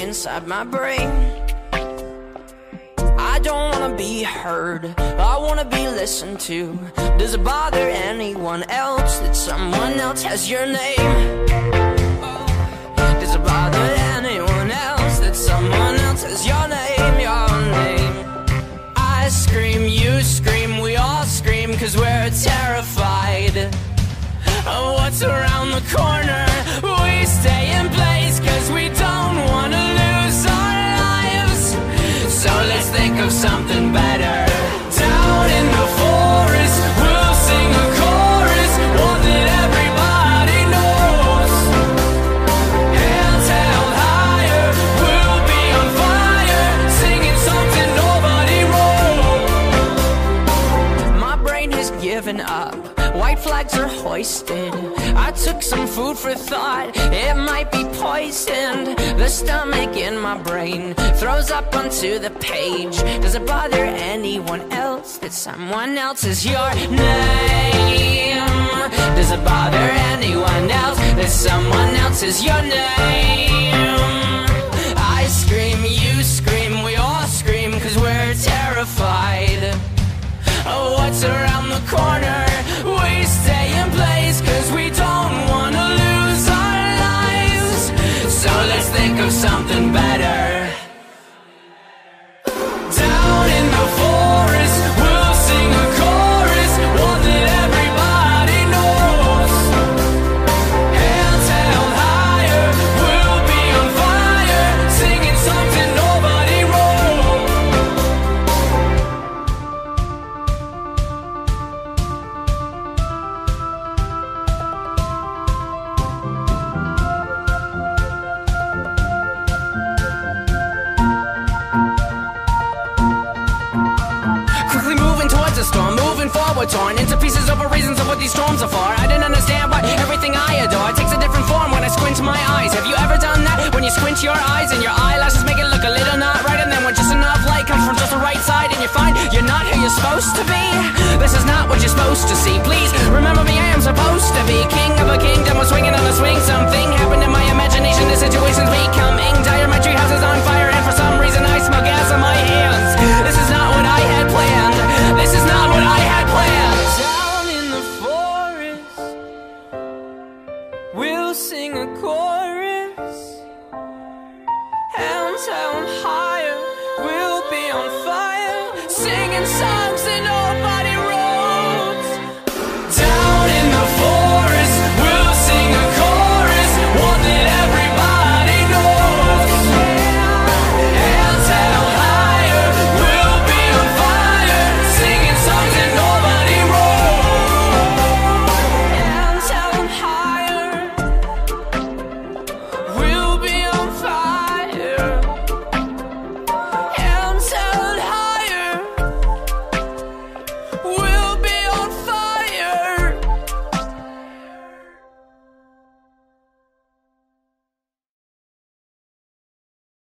inside my brain. I don't wanna be heard, I wanna be listened to. Does it bother anyone else that someone else has your name? Does it bother anyone else that someone else has your name, your name? I scream, you scream, we all scream, cause we're terrified of what's around the corner. We stay in place, think of something better. Flags are hoisted. I took some food for thought. It might be poisoned. The stomach in my brain throws up onto the page. Does it bother anyone else that someone else is your name? Does it bother anyone else that someone else is your name? Think of something better. a storm. Moving forward, torn into pieces over reasons of what these storms are for. I didn't understand why everything I adore Takes a different form when I squint my eyes. Have you ever done that? When you squint your eyes and your eyelashes make it look a little not right And then when just enough light comes from just the right side And you find you're not who you're supposed to be. This is not what you're supposed to see. Please remember me, I am supposed to be king. 长夏。